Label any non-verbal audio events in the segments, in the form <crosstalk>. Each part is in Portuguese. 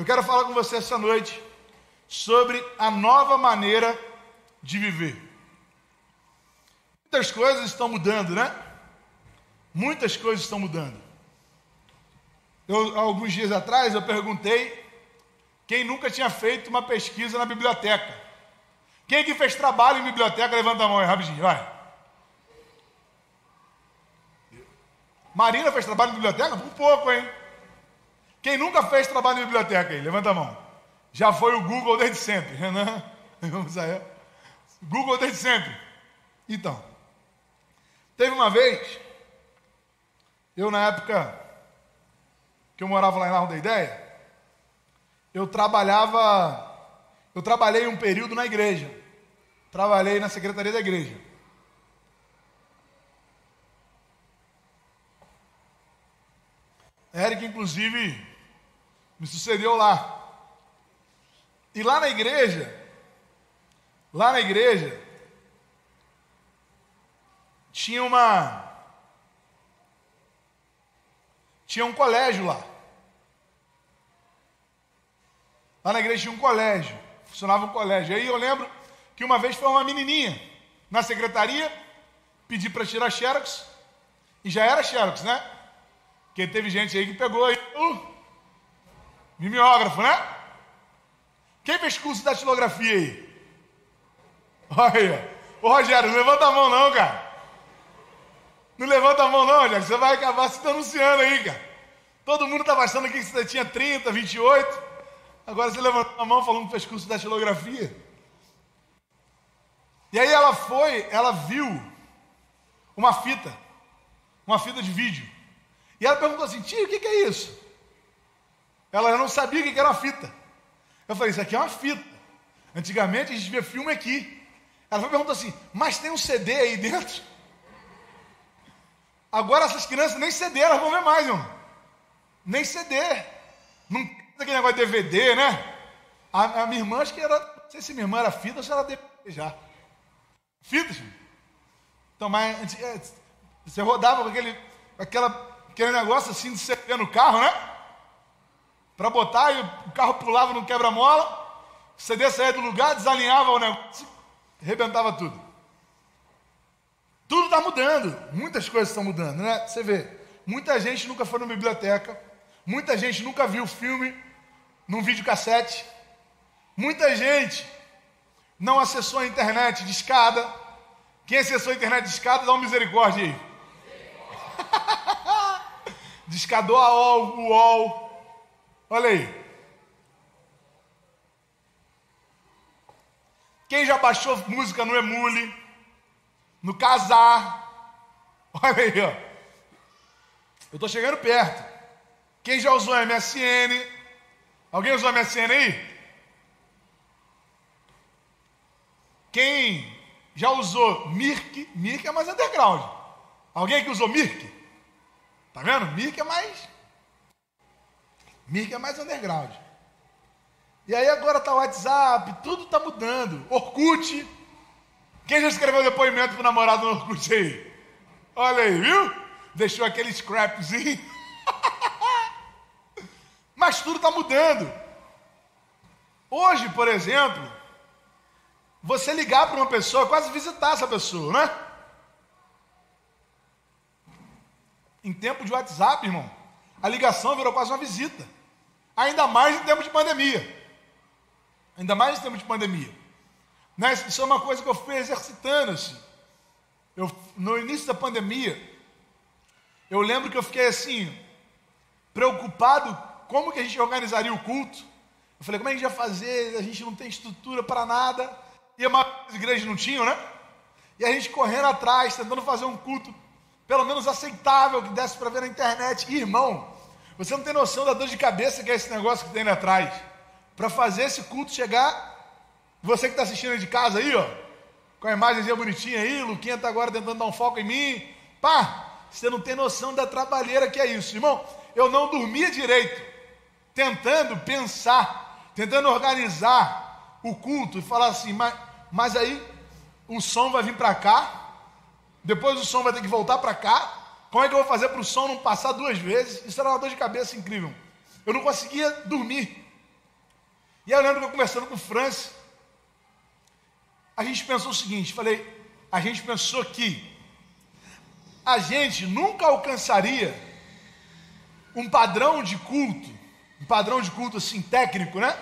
Eu quero falar com você essa noite sobre a nova maneira de viver. Muitas coisas estão mudando, né? Muitas coisas estão mudando. Eu, alguns dias atrás eu perguntei quem nunca tinha feito uma pesquisa na biblioteca. Quem que fez trabalho em biblioteca, levanta a mão aí rapidinho, vai. Marina fez trabalho em biblioteca? Por pouco, hein? Quem nunca fez trabalho em biblioteca aí? Levanta a mão. Já foi o Google desde sempre. Renan, <laughs> vamos aí. Google desde sempre. Então, teve uma vez, eu na época que eu morava lá em Largo da Ideia, eu trabalhava, eu trabalhei um período na igreja. Trabalhei na secretaria da igreja. Eric, inclusive, me sucedeu lá. E lá na igreja, lá na igreja, tinha uma. Tinha um colégio lá. Lá na igreja tinha um colégio. Funcionava um colégio. Aí eu lembro que uma vez foi uma menininha na secretaria, pedi para tirar xerox, e já era xerox, né? Porque teve gente aí que pegou aí o mimeógrafo, né? Quem fez curso de datilografia aí? Olha, ô Rogério, não levanta a mão não, cara. Não levanta a mão não, Rogério, você vai acabar se denunciando aí, cara. Todo mundo estava achando que você tinha 30, 28. Agora você levantou a mão falando que fez curso de datilografia. E aí ela foi, ela viu uma fita, uma fita de vídeo. E ela perguntou assim: tio, o que, que é isso? Ela não sabia o que, era fita. Eu falei: Isso aqui é uma fita. Antigamente a gente via filme aqui. Ela perguntou assim: Mas tem um CD aí dentro? Agora essas crianças nem CD elas vão ver mais, irmão. Nem CD. Não tem aquele negócio de DVD, né? A, a, minha irmã, acho que era. Não sei se minha irmã era fita ou se era DVD já. Fita, gente. Então, mas é, você rodava com aquele, aquela aquele negócio assim de CD no carro, né? Para botar e o carro pulava no quebra-mola, o CD saía do lugar, desalinhava o negócio, arrebentava tudo. Tudo está mudando, muitas coisas estão mudando, né? Você vê, muita gente nunca foi na biblioteca, muita gente nunca viu filme num videocassete, muita gente não acessou a internet de escada. Quem acessou a internet de escada, dá uma misericórdia aí. Descadou a UOL, UOL. Olha aí. Quem já baixou música no Emule, no Casar. Olha aí, ó. Eu estou chegando perto. Quem já usou MSN? Alguém usou MSN aí? Quem já usou Mirk? Mirk é mais underground. Alguém que usou Mirk? Tá vendo? Mirk é mais. Mirk é mais underground. E aí agora tá o WhatsApp, tudo tá mudando. Orkut. Quem já escreveu depoimento pro namorado no Orkut aí? Olha aí, viu? Deixou aquele scrapzinho. <laughs> Mas tudo está mudando. Hoje, por exemplo, você ligar para uma pessoa, quase visitar essa pessoa, né? Em tempo de WhatsApp, irmão, a ligação virou quase uma visita. Ainda mais em tempo de pandemia. Ainda mais em tempo de pandemia. Né? Isso é uma coisa que eu fui exercitando. Assim. Eu, no início da pandemia, eu lembro que eu fiquei assim, preocupado como que a gente organizaria o culto. Eu falei, como é que a gente ia fazer? A gente não tem estrutura para nada. E as igrejas não tinham, né? E a gente correndo atrás, tentando fazer um culto pelo menos aceitável que desse para ver na internet. E, irmão, você não tem noção da dor de cabeça que é esse negócio que tem ali atrás. Para fazer esse culto chegar, você que está assistindo de casa aí, ó, com a imagenzinha bonitinha aí, Luquinha está agora tentando dar um foco em mim. Pá, você não tem noção da trabalheira que é isso, irmão. Eu não dormia direito, tentando pensar, tentando organizar o culto e falar assim, mas, mas aí o som vai vir para cá, depois o som vai ter que voltar para cá. Como é que eu vou fazer para o som não passar duas vezes? Isso era uma dor de cabeça incrível. Eu não conseguia dormir. E aí eu lembro que eu conversando com o Francis, a gente pensou o seguinte, falei, a gente pensou que a gente nunca alcançaria um padrão de culto, um padrão de culto assim técnico, né?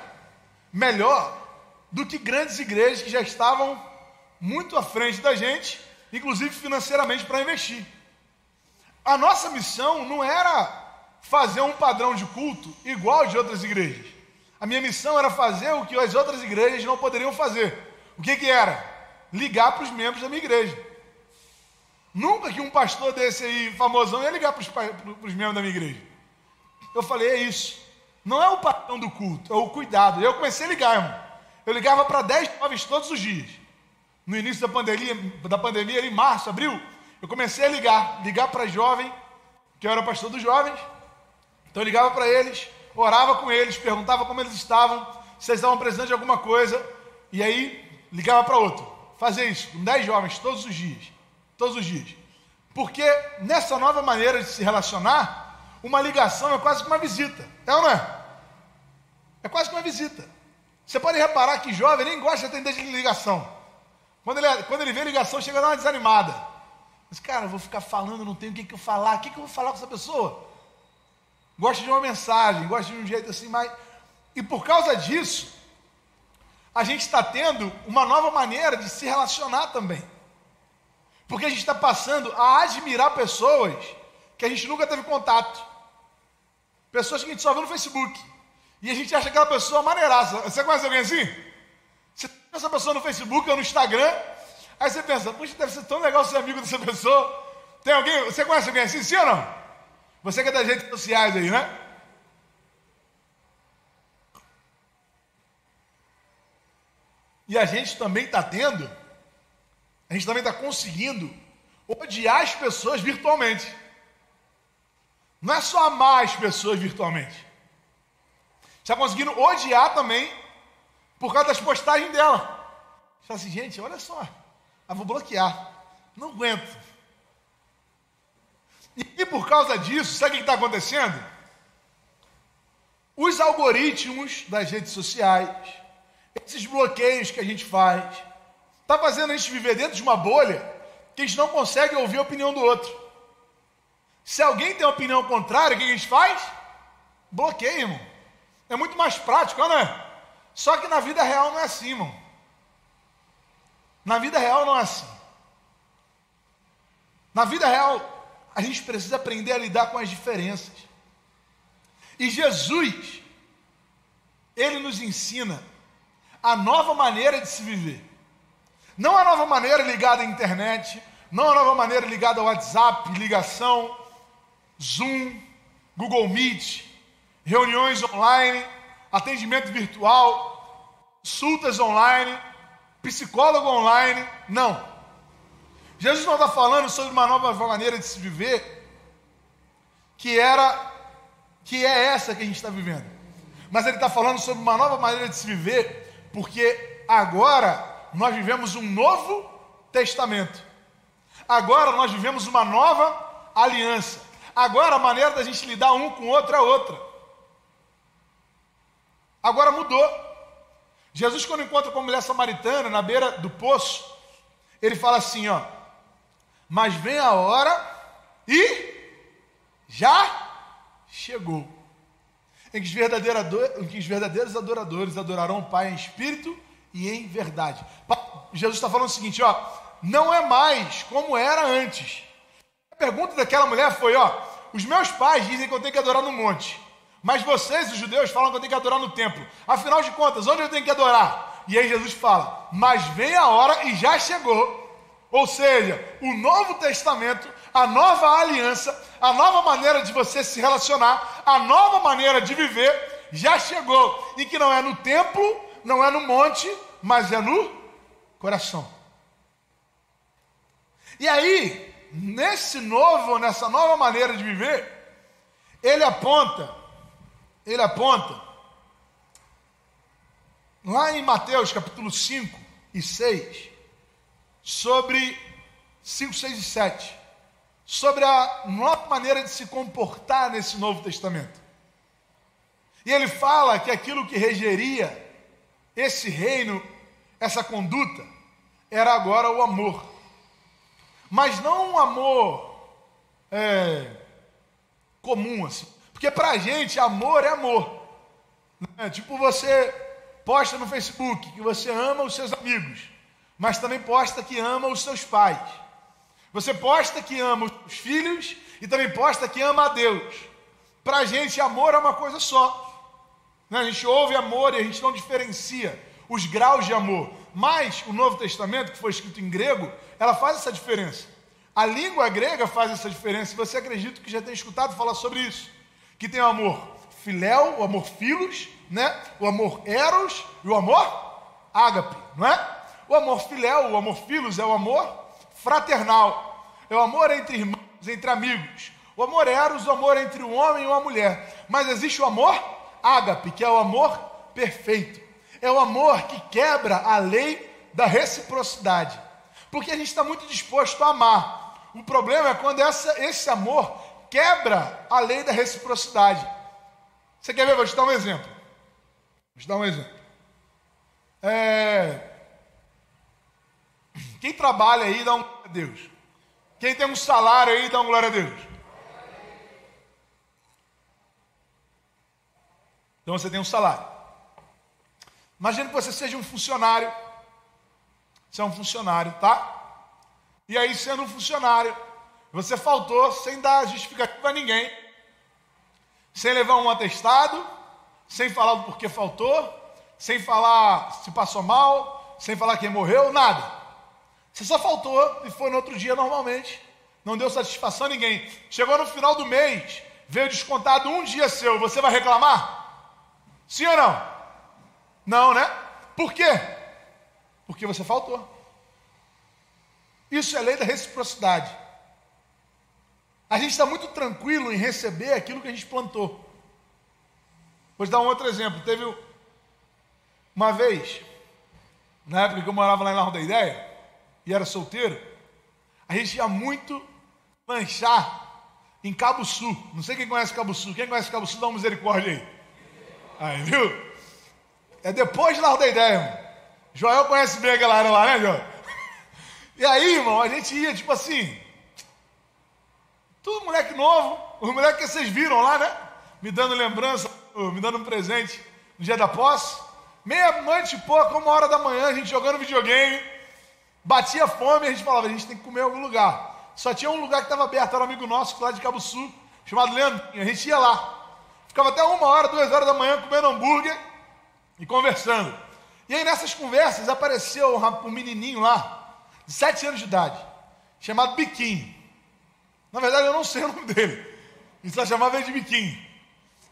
Melhor do que grandes igrejas que já estavam muito à frente da gente, inclusive financeiramente para investir. A nossa missão não era fazer um padrão de culto igual de outras igrejas. A minha missão era fazer o que as outras igrejas não poderiam fazer. O que, que era? Ligar para os membros da minha igreja. Nunca que um pastor desse aí, famosão, ia ligar para os membros da minha igreja. Eu falei, é isso. Não é o padrão do culto, é o cuidado. Eu comecei a ligar, irmão. Eu ligava para 10 jovens todos os dias. No início da pandemia, da pandemia, ali em março, abril, eu comecei a ligar. Ligar para jovem, que eu era pastor dos jovens. Então eu ligava para eles, orava com eles, perguntava como eles estavam, se eles estavam precisando de alguma coisa. E aí ligava para outro. Fazer isso com 10 jovens todos os dias todos os dias. Porque nessa nova maneira de se relacionar, uma ligação é quase que uma visita. É ou não é? É quase que uma visita. Você pode reparar que jovem nem gosta de atender de ligação. Quando ele, quando ele vê ligação, chega a dar uma desanimada. Mas, cara, eu vou ficar falando, não tenho o que, que eu falar. O que, que eu vou falar com essa pessoa? Gosta de uma mensagem, gosta de um jeito assim, mas. E por causa disso, a gente está tendo uma nova maneira de se relacionar também. Porque a gente está passando a admirar pessoas que a gente nunca teve contato. Pessoas que a gente só viu no Facebook. E a gente acha aquela pessoa maneiraça. Você conhece alguém assim? Você essa pessoa no Facebook ou no Instagram, aí você pensa, puxa, deve ser tão legal ser amigo dessa pessoa. Tem alguém, você conhece alguém assim, sim ou não? Você que é das redes sociais aí, né? E a gente também está tendo a gente também está conseguindo odiar as pessoas virtualmente. Não é só amar as pessoas virtualmente. Está conseguindo odiar também por causa das postagens dela. Você fala assim, gente, olha só. Ah, vou bloquear. Não aguento. E por causa disso, sabe o que está acontecendo? Os algoritmos das redes sociais, esses bloqueios que a gente faz, Está fazendo a gente viver dentro de uma bolha que a gente não consegue ouvir a opinião do outro. Se alguém tem uma opinião contrária, o que a gente faz? Bloqueia, irmão. É muito mais prático, não é? Só que na vida real não é assim, irmão. Na vida real não é assim. Na vida real, a gente precisa aprender a lidar com as diferenças. E Jesus, ele nos ensina a nova maneira de se viver. Não a nova maneira ligada à internet, não a nova maneira ligada ao WhatsApp, ligação, Zoom, Google Meet, reuniões online, atendimento virtual, consultas online, psicólogo online. Não. Jesus não está falando sobre uma nova maneira de se viver, que era, que é essa que a gente está vivendo. Mas ele está falando sobre uma nova maneira de se viver, porque agora nós vivemos um novo testamento. Agora nós vivemos uma nova aliança. Agora a maneira da gente lidar um com o outro é outra. Agora mudou. Jesus, quando encontra com a mulher samaritana na beira do poço, ele fala assim: ó, mas vem a hora e já chegou. Em que, em que os verdadeiros adoradores adorarão o Pai em espírito e em verdade. Jesus está falando o seguinte, ó, não é mais como era antes. A pergunta daquela mulher foi, ó, os meus pais dizem que eu tenho que adorar no monte, mas vocês, os judeus, falam que eu tenho que adorar no templo. Afinal de contas, onde eu tenho que adorar? E aí Jesus fala, mas vem a hora e já chegou. Ou seja, o Novo Testamento, a nova aliança, a nova maneira de você se relacionar, a nova maneira de viver já chegou. E que não é no templo, não é no monte, mas é no coração. E aí, nesse novo, nessa nova maneira de viver, ele aponta, ele aponta, lá em Mateus capítulo 5 e 6, sobre 5, 6 e 7, sobre a nova maneira de se comportar nesse Novo Testamento. E ele fala que aquilo que regeria esse reino, essa conduta, era agora o amor. Mas não um amor é, comum, assim. Porque para a gente, amor é amor. Né? Tipo, você posta no Facebook que você ama os seus amigos, mas também posta que ama os seus pais. Você posta que ama os filhos e também posta que ama a Deus. Para a gente, amor é uma coisa só. Né? A gente ouve amor e a gente não diferencia os graus de amor. Mas o Novo Testamento, que foi escrito em grego, ela faz essa diferença. A língua grega faz essa diferença. E você acredita que já tem escutado falar sobre isso? Que tem o amor filéu, o amor filos, né? O amor eros e o amor ágape, não é? O amor filéu, o amor filos é o amor fraternal. É o amor entre irmãos, entre amigos. O amor eros, o amor entre um homem e uma mulher. Mas existe o amor ágape, que é o amor perfeito. É o amor que quebra a lei da reciprocidade. Porque a gente está muito disposto a amar. O problema é quando essa, esse amor quebra a lei da reciprocidade. Você quer ver? Vou te dar um exemplo. Vou te dar um exemplo. É... Quem trabalha aí dá um glória a Deus. Quem tem um salário aí dá um glória a Deus. Então você tem um salário. Imagina que você seja um funcionário. Você é um funcionário, tá? E aí, sendo um funcionário, você faltou sem dar justificativa a ninguém, sem levar um atestado, sem falar do porquê faltou, sem falar se passou mal, sem falar quem morreu, nada. Você só faltou e foi no outro dia normalmente. Não deu satisfação a ninguém. Chegou no final do mês, veio descontado um dia seu, você vai reclamar? Sim ou não? Não, né? Por quê? Porque você faltou. Isso é lei da reciprocidade. A gente está muito tranquilo em receber aquilo que a gente plantou. Vou te dar um outro exemplo. Teve uma vez, na época que eu morava lá em Largo da Ideia, e era solteiro, a gente ia muito lanchar em Cabo Sul. Não sei quem conhece Cabo Sul. Quem conhece Cabo Sul, dá uma misericórdia aí. Aí, viu? É depois de Largo da Ideia, irmão. Joel conhece bem a galera lá, né, Joel? <laughs> E aí, irmão, a gente ia, tipo assim, tudo moleque novo, os moleques que vocês viram lá, né? Me dando lembrança, me dando um presente no dia da posse. Meia-noite e pouco, uma hora da manhã, a gente jogando videogame, batia fome e a gente falava, a gente tem que comer em algum lugar. Só tinha um lugar que estava aberto, era um amigo nosso lá de Cabo Sul, chamado Leandro, a gente ia lá. Ficava até uma hora, duas horas da manhã comendo hambúrguer e conversando. E aí nessas conversas apareceu um menininho lá, de sete anos de idade, chamado Biquinho. Na verdade eu não sei o nome dele. A gente chamava ele de Biquinho.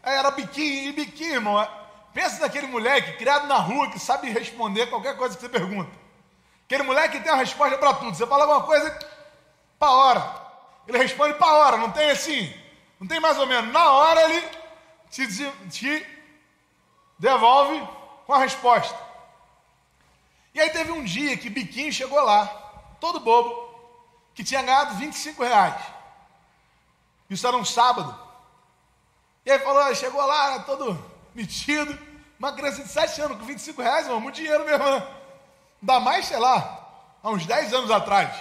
Aí era Biquinho e Biquinho, irmão. É, pensa naquele moleque criado na rua que sabe responder qualquer coisa que você pergunta. Aquele moleque que tem uma resposta para tudo. Você fala alguma coisa, para hora. Ele responde para hora, não tem assim, não tem mais ou menos. Na hora ele te, te devolve com a resposta. E aí teve um dia que Biquinho chegou lá, todo bobo, que tinha ganhado 25 reais. Isso era um sábado. E aí falou, chegou lá, todo metido, uma criança de 7 anos com 25 reais, irmão, muito dinheiro mesmo, né? Ainda mais, sei lá, há uns 10 anos atrás,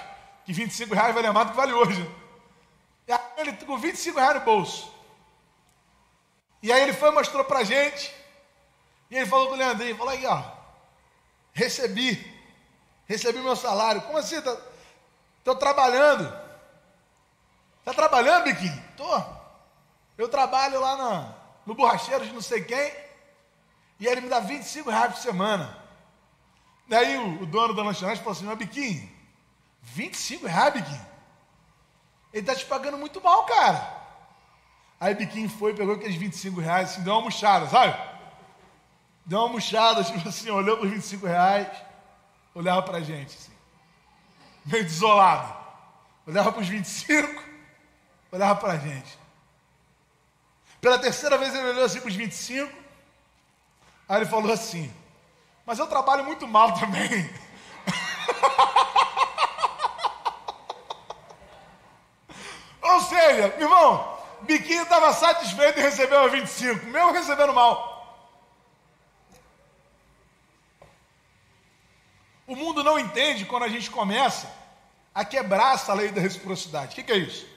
que 25 reais vale mais do que vale hoje. E aí ele com 25 reais no bolso. E aí ele foi e mostrou para a gente. E ele falou com o Leandrinho, falou aí, ó, recebi, recebi meu salário. Como assim? Estou trabalhando. Está trabalhando, Biquinho? Tô. Eu trabalho lá na, no borracheiro de não sei quem. E ele me dá 25 reais por semana. Daí o, o dono da lanchonete falou assim, mas Biquinho, 25 reais, Biquinho? Ele está te pagando muito mal, cara. Aí Biquinho foi, pegou aqueles 25 reais, assim, deu uma murchada, sabe? Deu uma murchada, tipo assim, olhou para os 25 reais, olhava para a gente, assim, meio desolado. Olhava para os 25, olhava para a gente. Pela terceira vez ele olhou assim para os 25, aí ele falou assim, mas eu trabalho muito mal também. <laughs> Ou seja, irmão, Biquinho estava satisfeito em receber o 25, mesmo recebendo mal. O mundo não entende quando a gente começa a quebrar essa lei da reciprocidade. O que, que é isso?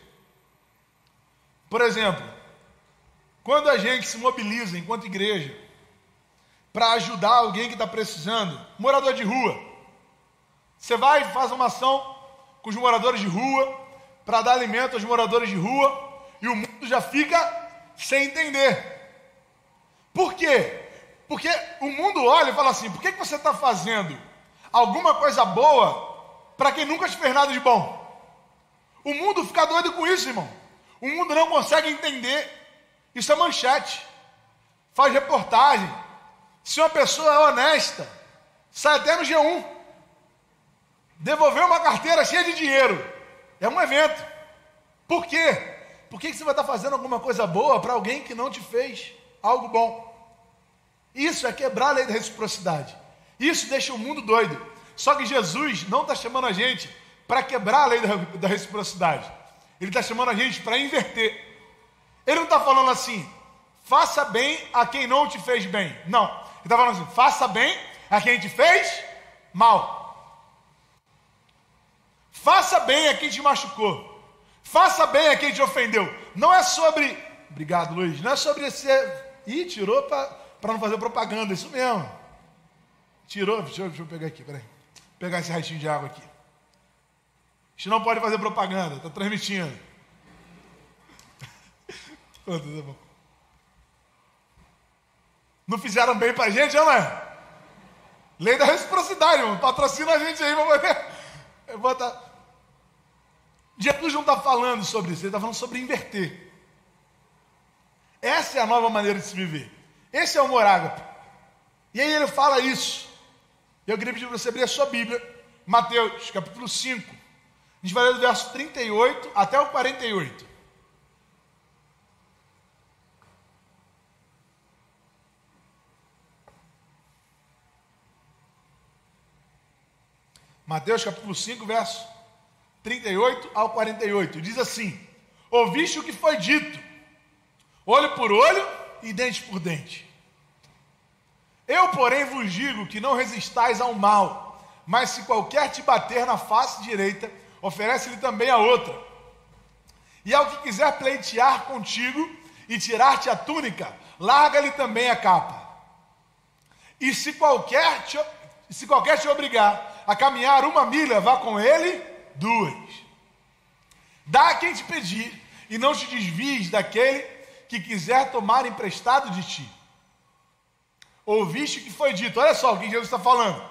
Por exemplo, quando a gente se mobiliza enquanto igreja para ajudar alguém que está precisando, morador de rua, você vai e faz uma ação com os moradores de rua para dar alimento aos moradores de rua e o mundo já fica sem entender. Por quê? Porque o mundo olha e fala assim: por que, que você está fazendo alguma coisa boa para quem nunca te fez nada de bom? O mundo fica doido com isso, irmão. O mundo não consegue entender. Isso é manchete. Faz reportagem. Se uma pessoa é honesta, sai até no G1. Devolver uma carteira cheia de dinheiro. É um evento. Por quê? Por que você vai estar fazendo alguma coisa boa para alguém que não te fez algo bom? Isso é quebrar a lei da reciprocidade. Isso deixa o mundo doido. Só que Jesus não está chamando a gente para quebrar a lei da, da reciprocidade. Ele está chamando a gente para inverter. Ele não está falando assim, faça bem a quem não te fez bem. Não. Ele está falando assim, faça bem a quem te fez mal. Faça bem a quem te machucou. Faça bem a quem te ofendeu. Não é sobre. Obrigado, Luiz. Não é sobre ser. Ih, tirou para não fazer propaganda. Isso mesmo. Tirou. Deixa eu, deixa eu pegar aqui, peraí. Vou pegar esse restinho de água aqui. A gente não pode fazer propaganda. Está transmitindo. <laughs> Tá não fizeram bem para a gente, não é? Lei da reciprocidade. Patrocina a gente aí, vamos ver. Jesus não está falando sobre isso, ele está falando sobre inverter. Essa é a nova maneira de se viver. Esse é o morágape. E aí ele fala isso. Eu queria pedir para você abrir a sua Bíblia, Mateus capítulo 5. A gente vai ler do verso 38 até o 48. Mateus capítulo 5, verso 38 ao 48. Diz assim: Ouviste o que foi dito, olho por olho e dente por dente. Eu, porém, vos digo que não resistais ao mal, mas se qualquer te bater na face direita, oferece-lhe também a outra. E ao que quiser pleitear contigo e tirar-te a túnica, larga-lhe também a capa. E se qualquer, te, se qualquer te obrigar a caminhar uma milha, vá com ele duas. Dá a quem te pedir, e não te desvies daquele que quiser tomar emprestado de ti. Ouviste o que foi dito, olha só o que Jesus está falando.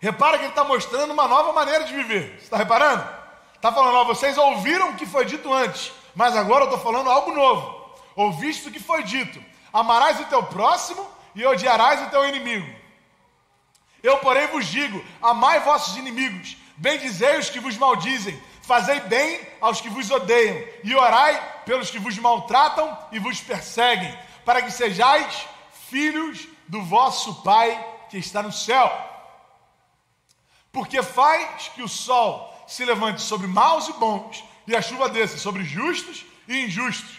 Repara que ele está mostrando uma nova maneira de viver. Você está reparando? Está falando, ó, vocês ouviram o que foi dito antes, mas agora eu estou falando algo novo. Ouviste o que foi dito: amarás o teu próximo e odiarás o teu inimigo. Eu, porém, vos digo: amai vossos inimigos, Bendizei os que vos maldizem, fazei bem aos que vos odeiam, e orai pelos que vos maltratam e vos perseguem, para que sejais filhos do vosso Pai que está no céu. Porque faz que o sol se levante sobre maus e bons, e a chuva desça sobre justos e injustos.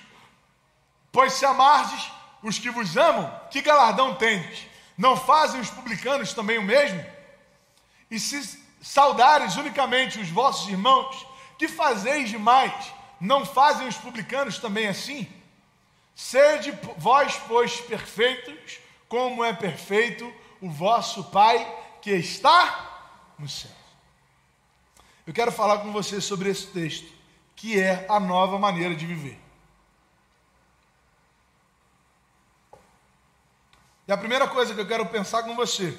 Pois se amardes os que vos amam, que galardão tendes? Não fazem os publicanos também o mesmo? E se saudares unicamente os vossos irmãos, que fazeis demais? Não fazem os publicanos também assim? Sede vós, pois, perfeitos, como é perfeito o vosso Pai que está no céu. Eu quero falar com você sobre esse texto, que é a nova maneira de viver. E a primeira coisa que eu quero pensar com você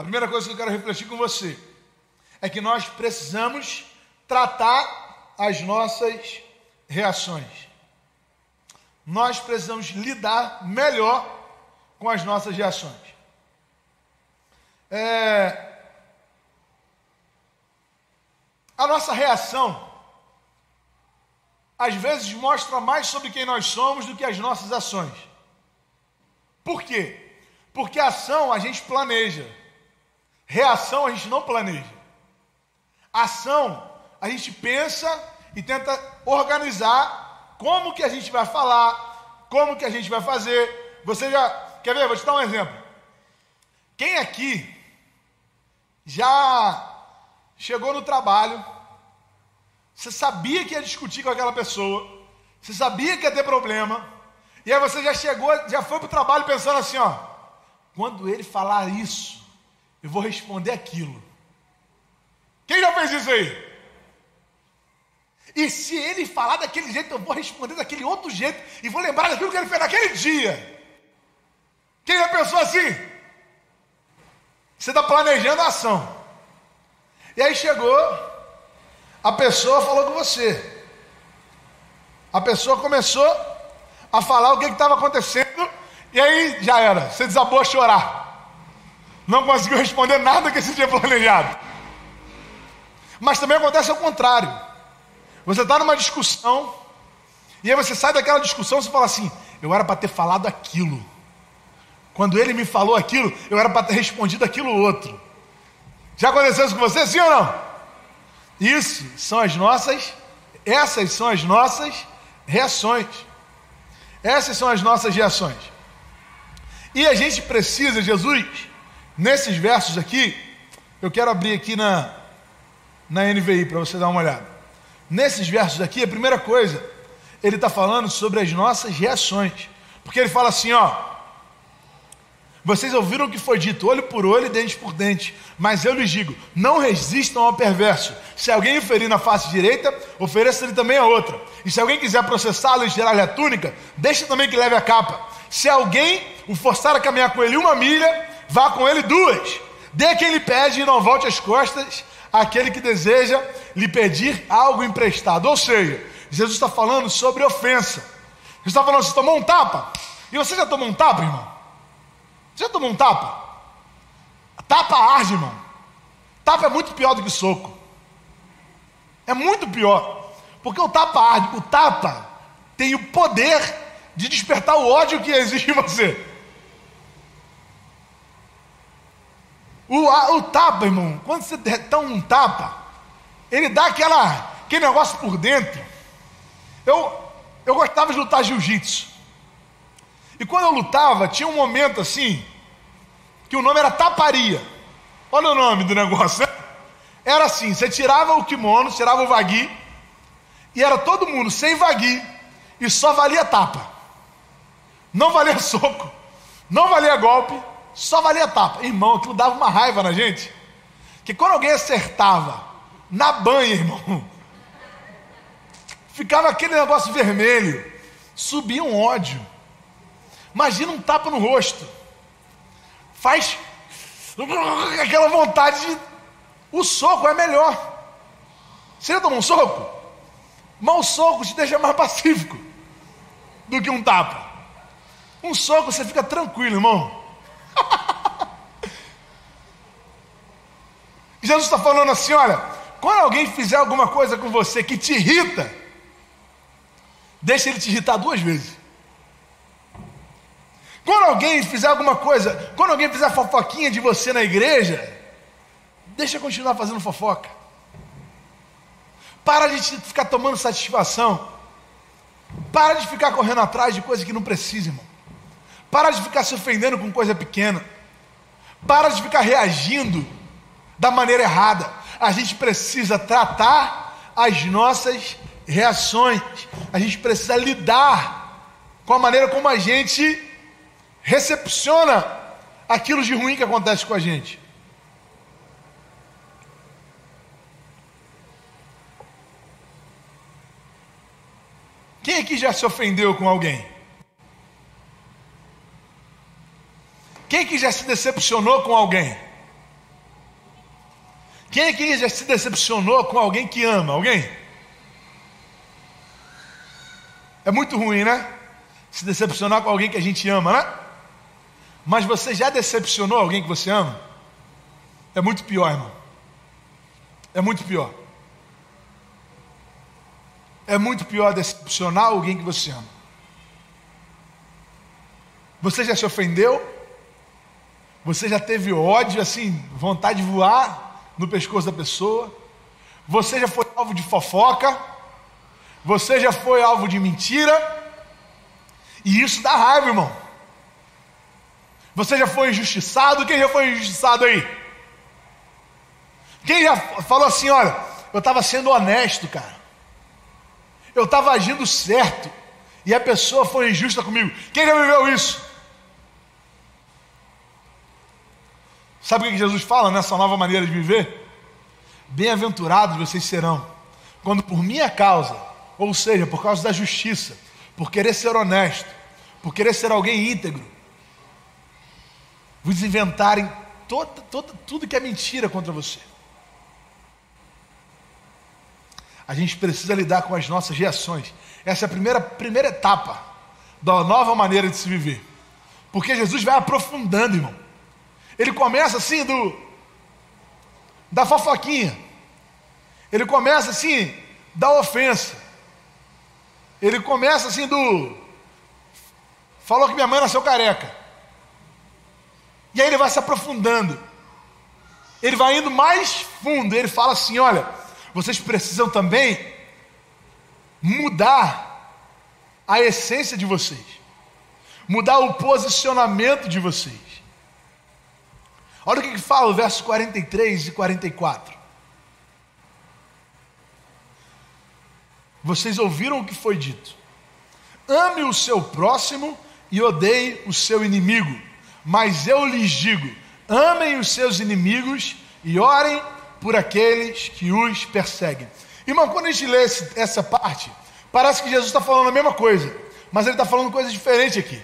a primeira coisa que eu quero refletir com você é que nós precisamos tratar as nossas reações. Nós precisamos lidar melhor com as nossas reações. É... A nossa reação, às vezes, mostra mais sobre quem nós somos do que as nossas ações. Por quê? Porque ação a gente planeja. Reação a gente não planeja. Ação a gente pensa e tenta organizar como que a gente vai falar, como que a gente vai fazer. Você já quer ver? Vou te dar um exemplo. Quem aqui já chegou no trabalho, você sabia que ia discutir com aquela pessoa, você sabia que ia ter problema, e aí você já chegou, já foi para o trabalho pensando assim, ó, quando ele falar isso, eu vou responder aquilo. Quem já fez isso aí? E se ele falar daquele jeito, eu vou responder daquele outro jeito e vou lembrar daquilo que ele fez naquele dia. Quem já pensou assim? Você está planejando a ação. E aí chegou, a pessoa falou com você. A pessoa começou a falar o que estava acontecendo, e aí já era, você desabou a chorar. Não conseguiu responder nada que você tinha planejado. Mas também acontece ao contrário. Você está numa discussão, e aí você sai daquela discussão e fala assim: eu era para ter falado aquilo. Quando ele me falou aquilo, eu era para ter respondido aquilo outro. Já aconteceu isso com você, sim ou não? Isso são as nossas, essas são as nossas reações. Essas são as nossas reações. E a gente precisa, Jesus, nesses versos aqui, eu quero abrir aqui na, na NVI para você dar uma olhada. Nesses versos aqui, a primeira coisa, ele está falando sobre as nossas reações. Porque ele fala assim, ó, vocês ouviram o que foi dito, olho por olho e dente por dente. Mas eu lhes digo: não resistam ao perverso. Se alguém o ferir na face direita, ofereça-lhe também a outra. E se alguém quiser processá-lo e tirar-lhe a túnica, deixe também que leve a capa. Se alguém o forçar a caminhar com ele uma milha, vá com ele duas. Dê quem lhe pede e não volte as costas àquele que deseja lhe pedir algo emprestado. Ou seja, Jesus está falando sobre ofensa. Jesus está falando: você tomou um tapa? E você já tomou um tapa, irmão? Você já tomou um tapa? Tapa arde, irmão. Tapa é muito pior do que soco. É muito pior. Porque o tapa arde. O tapa tem o poder de despertar o ódio que existe em você. O, a, o tapa, irmão, quando você dá um tapa, ele dá aquela, aquele negócio por dentro. Eu, eu gostava de lutar jiu-jitsu. E quando eu lutava, tinha um momento assim, que o nome era taparia. Olha o nome do negócio. Né? Era assim: você tirava o kimono, tirava o vagui, e era todo mundo sem vagui, e só valia tapa. Não valia <laughs> soco, não valia golpe, só valia tapa. Irmão, aquilo dava uma raiva na gente. Que quando alguém acertava na banha, irmão, <laughs> ficava aquele negócio vermelho, subia um ódio. Imagina um tapa no rosto faz aquela vontade de. O soco é melhor. Você já tomou um soco? Mas soco te deixa mais pacífico do que um tapa. Um soco você fica tranquilo, irmão. <laughs> Jesus está falando assim: olha, quando alguém fizer alguma coisa com você que te irrita, deixa ele te irritar duas vezes. Quando alguém fizer alguma coisa, quando alguém fizer fofoquinha de você na igreja, deixa continuar fazendo fofoca. Para de ficar tomando satisfação. Para de ficar correndo atrás de coisa que não precisa, irmão. Para de ficar se ofendendo com coisa pequena. Para de ficar reagindo da maneira errada. A gente precisa tratar as nossas reações. A gente precisa lidar com a maneira como a gente recepciona aquilo de ruim que acontece com a gente. Quem aqui já se ofendeu com alguém? Quem aqui já se decepcionou com alguém? Quem aqui já se decepcionou com alguém que ama? Alguém? É muito ruim, né? Se decepcionar com alguém que a gente ama, né? Mas você já decepcionou alguém que você ama? É muito pior, irmão. É muito pior. É muito pior decepcionar alguém que você ama. Você já se ofendeu? Você já teve ódio, assim, vontade de voar no pescoço da pessoa? Você já foi alvo de fofoca? Você já foi alvo de mentira? E isso dá raiva, irmão. Você já foi injustiçado? Quem já foi injustiçado aí? Quem já falou assim, olha, eu estava sendo honesto, cara. Eu estava agindo certo. E a pessoa foi injusta comigo. Quem já viveu isso? Sabe o que Jesus fala nessa nova maneira de viver? Bem-aventurados vocês serão, quando por minha causa, ou seja, por causa da justiça, por querer ser honesto, por querer ser alguém íntegro, vos inventarem tudo que é mentira contra você. A gente precisa lidar com as nossas reações. Essa é a primeira, primeira etapa da nova maneira de se viver. Porque Jesus vai aprofundando, irmão. Ele começa assim do da fofoquinha. Ele começa assim da ofensa. Ele começa assim do falou que minha mãe nasceu careca. E aí ele vai se aprofundando. Ele vai indo mais fundo. Ele fala assim: olha, vocês precisam também mudar a essência de vocês, mudar o posicionamento de vocês. Olha o que, que fala o verso 43 e 44. Vocês ouviram o que foi dito: ame o seu próximo e odeie o seu inimigo. Mas eu lhes digo: amem os seus inimigos e orem por aqueles que os perseguem. Irmão, quando a gente lê esse, essa parte, parece que Jesus está falando a mesma coisa, mas ele está falando coisa diferente aqui.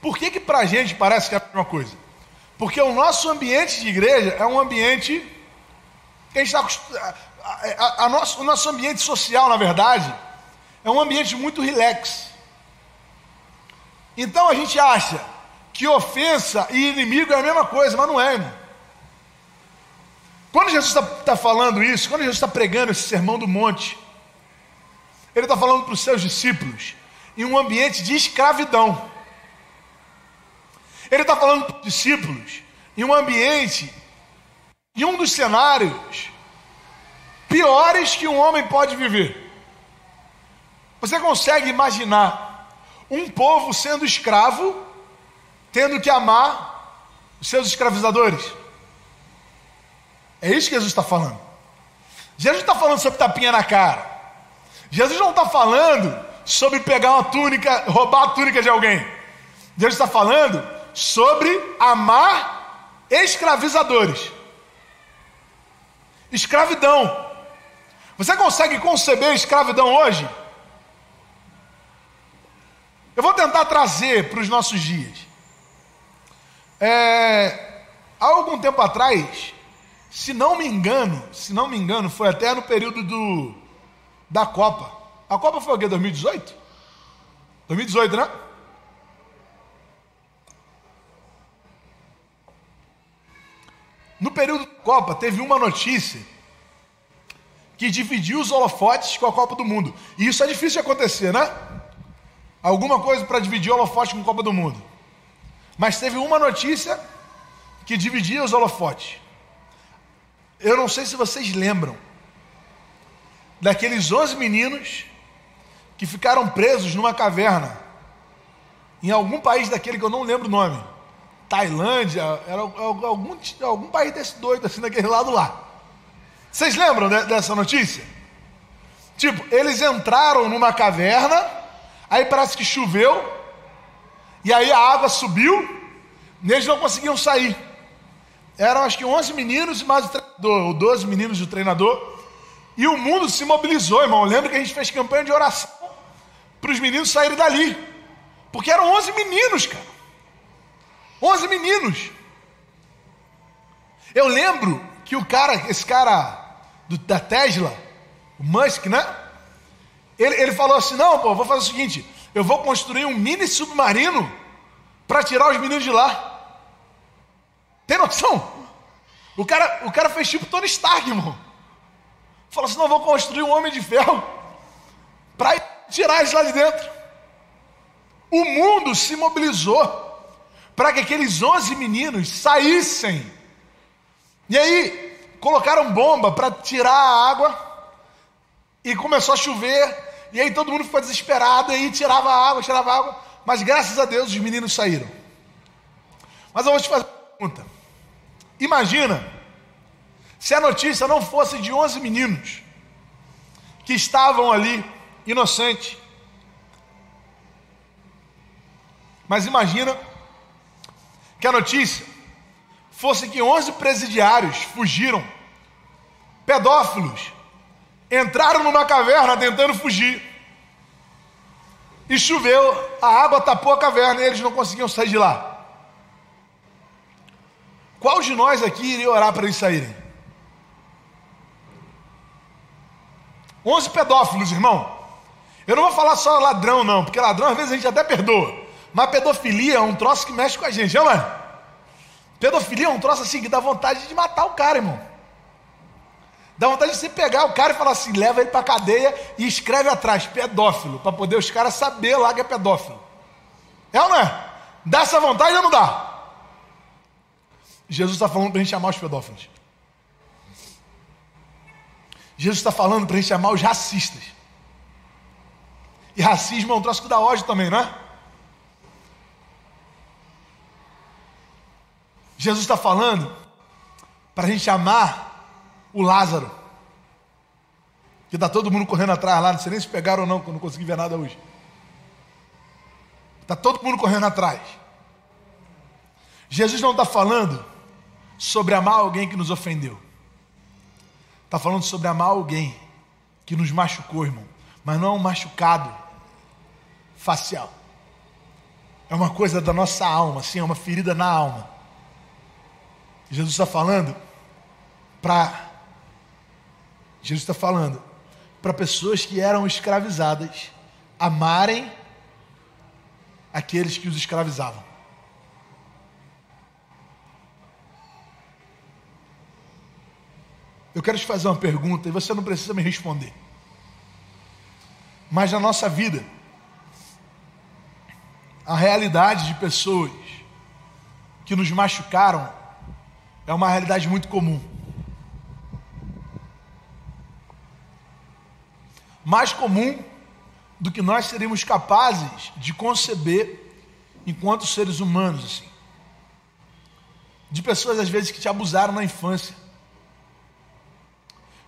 Por que, que para a gente parece que é a mesma coisa? Porque o nosso ambiente de igreja é um ambiente que a gente está acostumado. A, a, a nosso, o nosso ambiente social, na verdade, é um ambiente muito relax. Então a gente acha que ofensa e inimigo é a mesma coisa, mas não é, irmão. Quando Jesus está tá falando isso, quando Jesus está pregando esse sermão do monte, ele está falando para os seus discípulos em um ambiente de escravidão. Ele está falando para os discípulos em um ambiente, em um dos cenários piores que um homem pode viver. Você consegue imaginar um povo sendo escravo, tendo que amar os seus escravizadores? É isso que Jesus está falando. Jesus está falando sobre tapinha na cara. Jesus não está falando sobre pegar uma túnica, roubar a túnica de alguém. Jesus está falando sobre amar escravizadores. Escravidão. Você consegue conceber escravidão hoje? Eu vou tentar trazer para os nossos dias. É, há algum tempo atrás, se não me engano, se não me engano, foi até no período do, da Copa. A Copa foi o quê? 2018? 2018, né? No período da Copa, teve uma notícia que dividiu os holofotes com a Copa do Mundo. E isso é difícil de acontecer, né? Alguma coisa para dividir o holofote com a Copa do Mundo. Mas teve uma notícia que dividia os holofotes. Eu não sei se vocês lembram daqueles 11 meninos que ficaram presos numa caverna em algum país daquele que eu não lembro o nome. Tailândia, era algum, algum país desse doido assim daquele lado lá. Vocês lembram de, dessa notícia? Tipo, eles entraram numa caverna Aí parece que choveu, e aí a água subiu, e eles não conseguiam sair. Eram acho que 11 meninos e mais o treinador, ou 12 meninos e o treinador. E o mundo se mobilizou, irmão. Eu lembro que a gente fez campanha de oração para os meninos saírem dali. Porque eram 11 meninos, cara. 11 meninos. Eu lembro que o cara, esse cara do, da Tesla, o Musk, né? Ele, ele falou assim: não, pô, vou fazer o seguinte: eu vou construir um mini submarino para tirar os meninos de lá. Tem noção? O cara, o cara fez tipo Tony Stark, irmão. Falou assim: não, vou construir um homem de ferro para tirar eles lá de dentro. O mundo se mobilizou para que aqueles 11 meninos saíssem. E aí, colocaram bomba para tirar a água. E começou a chover. E aí todo mundo ficou desesperado, e aí tirava água, tirava água. Mas graças a Deus os meninos saíram. Mas eu vou te fazer uma pergunta. Imagina se a notícia não fosse de 11 meninos que estavam ali inocentes. Mas imagina que a notícia fosse que 11 presidiários fugiram, pedófilos, entraram numa caverna tentando fugir. E choveu, a água tapou a caverna e eles não conseguiam sair de lá. Qual de nós aqui iria orar para eles saírem? Onze pedófilos, irmão. Eu não vou falar só ladrão, não, porque ladrão às vezes a gente até perdoa. Mas pedofilia é um troço que mexe com a gente, não é? Pedofilia é um troço assim que dá vontade de matar o cara, irmão. Dá vontade de você pegar o cara e falar assim, leva ele para cadeia e escreve atrás, pedófilo, para poder os caras saber lá que é pedófilo. É ou não é? Dá essa vontade ou não dá? Jesus está falando para a gente chamar os pedófilos. Jesus está falando para a gente chamar os racistas. E racismo é um troço que dá ódio também, não é? Jesus está falando para a gente chamar o Lázaro. Que está todo mundo correndo atrás lá, não sei nem se pegaram ou não, que eu não consegui ver nada hoje. Está todo mundo correndo atrás. Jesus não está falando sobre amar alguém que nos ofendeu. Está falando sobre amar alguém que nos machucou, irmão. Mas não é um machucado facial. É uma coisa da nossa alma, assim, é uma ferida na alma. Jesus está falando para. Jesus está falando para pessoas que eram escravizadas amarem aqueles que os escravizavam. Eu quero te fazer uma pergunta e você não precisa me responder. Mas na nossa vida, a realidade de pessoas que nos machucaram é uma realidade muito comum. Mais comum do que nós seríamos capazes de conceber enquanto seres humanos, assim. De pessoas às vezes que te abusaram na infância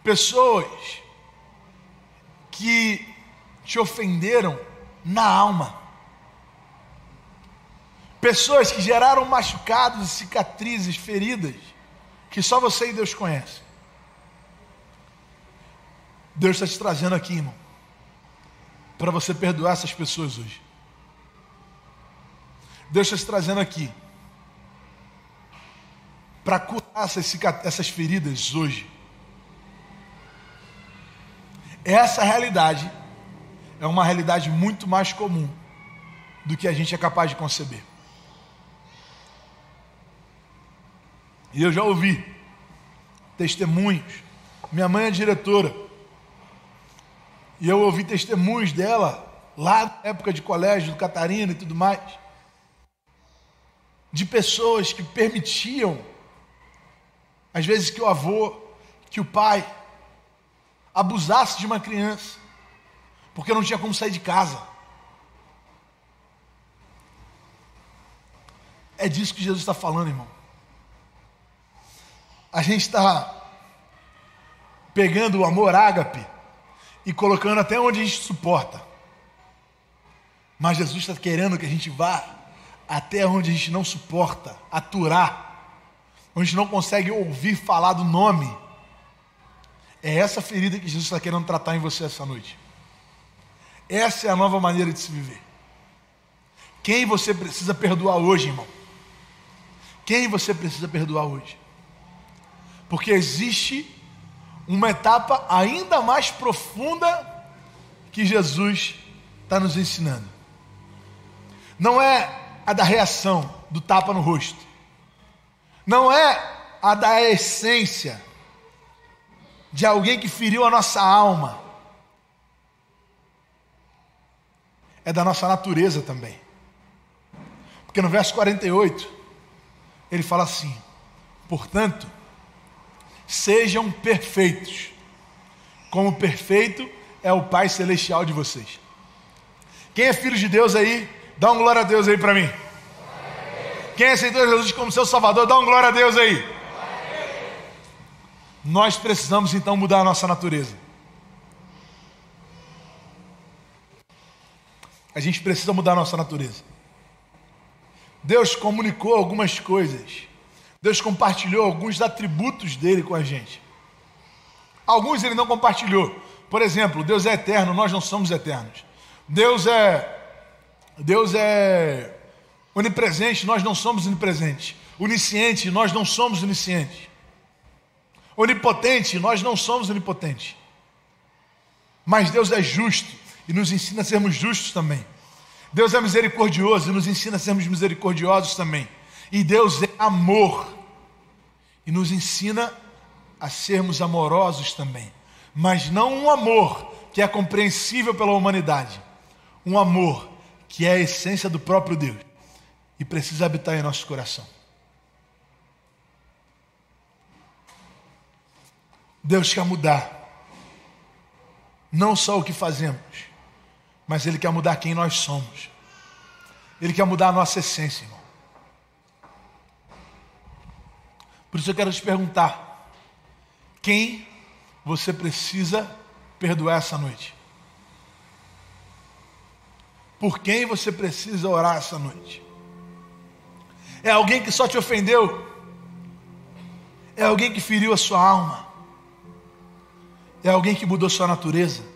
pessoas que te ofenderam na alma, pessoas que geraram machucados, cicatrizes, feridas, que só você e Deus conhecem. Deus está te trazendo aqui, irmão, para você perdoar essas pessoas hoje. Deus está te trazendo aqui para curar essas, essas feridas hoje. Essa realidade é uma realidade muito mais comum do que a gente é capaz de conceber. E eu já ouvi testemunhos. Minha mãe é diretora. E eu ouvi testemunhos dela lá na época de colégio do Catarina e tudo mais. De pessoas que permitiam, às vezes, que o avô, que o pai abusasse de uma criança, porque não tinha como sair de casa. É disso que Jesus está falando, irmão. A gente está pegando o amor ágape e colocando até onde a gente suporta. Mas Jesus está querendo que a gente vá até onde a gente não suporta, aturar, onde a gente não consegue ouvir falar do nome é essa ferida que Jesus está querendo tratar em você essa noite. Essa é a nova maneira de se viver. Quem você precisa perdoar hoje, irmão? Quem você precisa perdoar hoje? Porque existe uma etapa ainda mais profunda que Jesus está nos ensinando. Não é a da reação, do tapa no rosto. Não é a da essência de alguém que feriu a nossa alma. É da nossa natureza também. Porque no verso 48, ele fala assim: portanto, sejam perfeitos, como perfeito é o Pai Celestial de vocês. Quem é filho de Deus aí, dá um glória a Deus aí para mim. Quem aceitou Jesus como seu Salvador, dá um glória a Deus aí. Nós precisamos então mudar a nossa natureza. A gente precisa mudar a nossa natureza. Deus comunicou algumas coisas. Deus compartilhou alguns atributos dele com a gente. Alguns ele não compartilhou. Por exemplo, Deus é eterno, nós não somos eternos. Deus é Deus é onipresente, nós não somos onipresentes. Onisciente, nós não somos oniscientes. Onipotente, nós não somos onipotentes. Mas Deus é justo e nos ensina a sermos justos também. Deus é misericordioso e nos ensina a sermos misericordiosos também. E Deus é amor e nos ensina a sermos amorosos também. Mas não um amor que é compreensível pela humanidade, um amor que é a essência do próprio Deus e precisa habitar em nosso coração. Deus quer mudar não só o que fazemos, mas Ele quer mudar quem nós somos. Ele quer mudar a nossa essência, irmão. Por isso eu quero te perguntar: quem você precisa perdoar essa noite? Por quem você precisa orar essa noite? É alguém que só te ofendeu? É alguém que feriu a sua alma? É alguém que mudou sua natureza?